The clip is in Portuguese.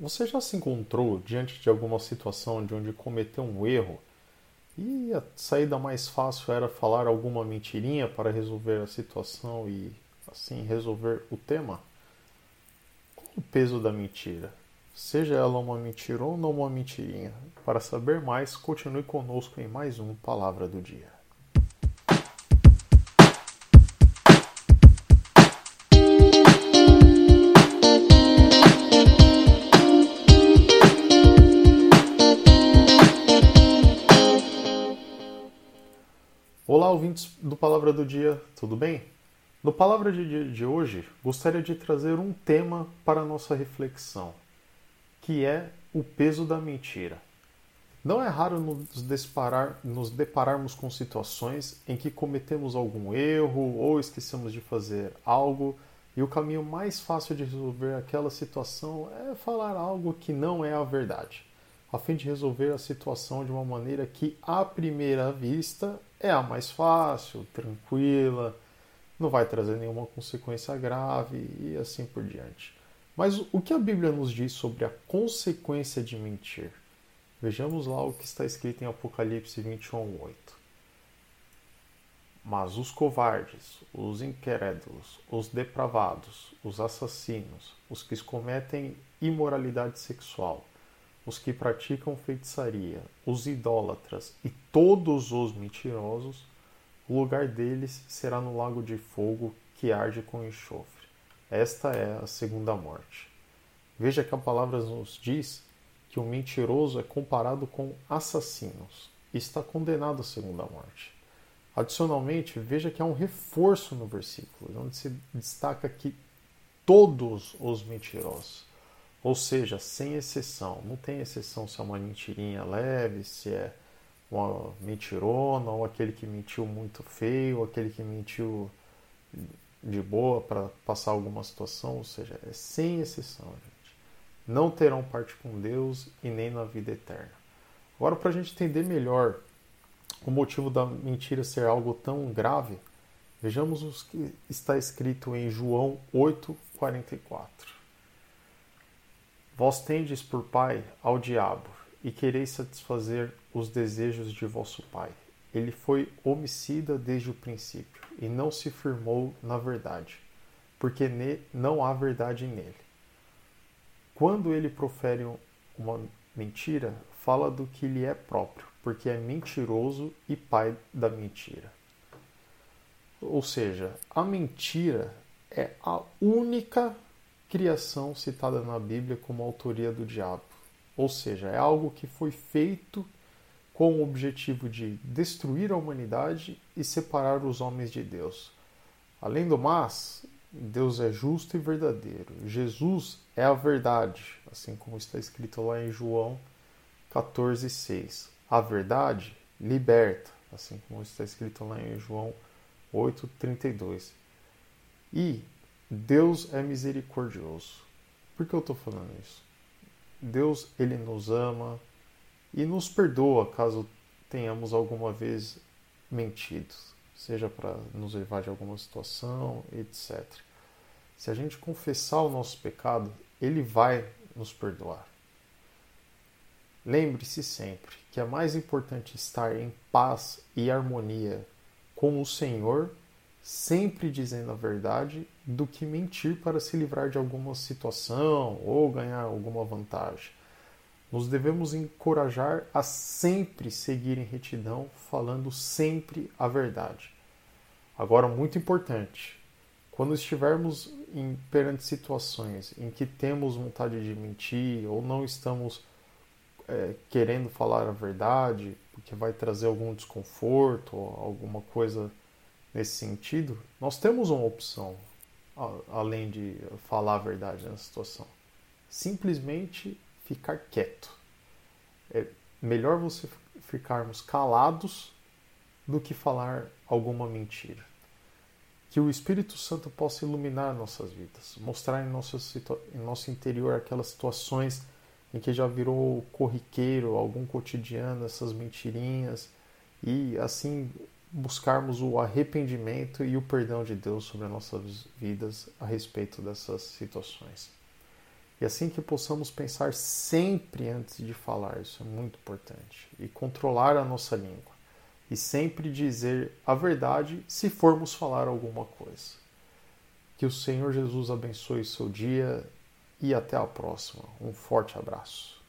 você já se encontrou diante de alguma situação de onde cometeu um erro e a saída mais fácil era falar alguma mentirinha para resolver a situação e assim resolver o tema? Qual o peso da mentira? Seja ela uma mentira ou não uma mentirinha. Para saber mais, continue conosco em mais um Palavra do Dia. Olá, ouvintes do Palavra do Dia, tudo bem? No Palavra de Dia de hoje, gostaria de trazer um tema para a nossa reflexão, que é o peso da mentira. Não é raro nos, disparar, nos depararmos com situações em que cometemos algum erro ou esquecemos de fazer algo e o caminho mais fácil de resolver aquela situação é falar algo que não é a verdade, a fim de resolver a situação de uma maneira que, à primeira vista, é a mais fácil, tranquila, não vai trazer nenhuma consequência grave e assim por diante. Mas o que a Bíblia nos diz sobre a consequência de mentir? Vejamos lá o que está escrito em Apocalipse 21, 8. Mas os covardes, os incrédulos, os depravados, os assassinos, os que cometem imoralidade sexual, os que praticam feitiçaria, os idólatras e todos os mentirosos, o lugar deles será no lago de fogo que arde com enxofre. Esta é a segunda morte. Veja que a palavra nos diz que o mentiroso é comparado com assassinos e está condenado à segunda morte. Adicionalmente, veja que há um reforço no versículo, onde se destaca que todos os mentirosos ou seja, sem exceção. Não tem exceção se é uma mentirinha leve, se é uma mentirona, ou aquele que mentiu muito feio, ou aquele que mentiu de boa para passar alguma situação. Ou seja, é sem exceção, gente. Não terão parte com Deus e nem na vida eterna. Agora, para a gente entender melhor o motivo da mentira ser algo tão grave, vejamos o que está escrito em João 8,44. Vós tendes por pai ao diabo, e quereis satisfazer os desejos de vosso pai. Ele foi homicida desde o princípio, e não se firmou na verdade, porque não há verdade nele. Quando ele profere uma mentira, fala do que lhe é próprio, porque é mentiroso e pai da mentira. Ou seja, a mentira é a única criação citada na Bíblia como autoria do diabo. Ou seja, é algo que foi feito com o objetivo de destruir a humanidade e separar os homens de Deus. Além do mais, Deus é justo e verdadeiro. Jesus é a verdade, assim como está escrito lá em João 14,6. A verdade liberta, assim como está escrito lá em João 8,32. E Deus é misericordioso. Por que eu estou falando isso? Deus, ele nos ama e nos perdoa caso tenhamos alguma vez mentido, seja para nos levar de alguma situação, etc. Se a gente confessar o nosso pecado, ele vai nos perdoar. Lembre-se sempre que é mais importante estar em paz e harmonia com o Senhor sempre dizendo a verdade do que mentir para se livrar de alguma situação ou ganhar alguma vantagem. Nos devemos encorajar a sempre seguir em retidão, falando sempre a verdade. Agora, muito importante, quando estivermos em, perante situações em que temos vontade de mentir ou não estamos é, querendo falar a verdade, porque vai trazer algum desconforto alguma coisa nesse sentido, nós temos uma opção, além de falar a verdade na situação. Simplesmente ficar quieto. É melhor você ficarmos calados do que falar alguma mentira. Que o Espírito Santo possa iluminar nossas vidas, mostrar em nosso, em nosso interior aquelas situações em que já virou corriqueiro, algum cotidiano, essas mentirinhas, e assim buscarmos o arrependimento e o perdão de Deus sobre as nossas vidas a respeito dessas situações. E assim que possamos pensar sempre antes de falar, isso é muito importante. E controlar a nossa língua. E sempre dizer a verdade se formos falar alguma coisa. Que o Senhor Jesus abençoe seu dia e até a próxima. Um forte abraço.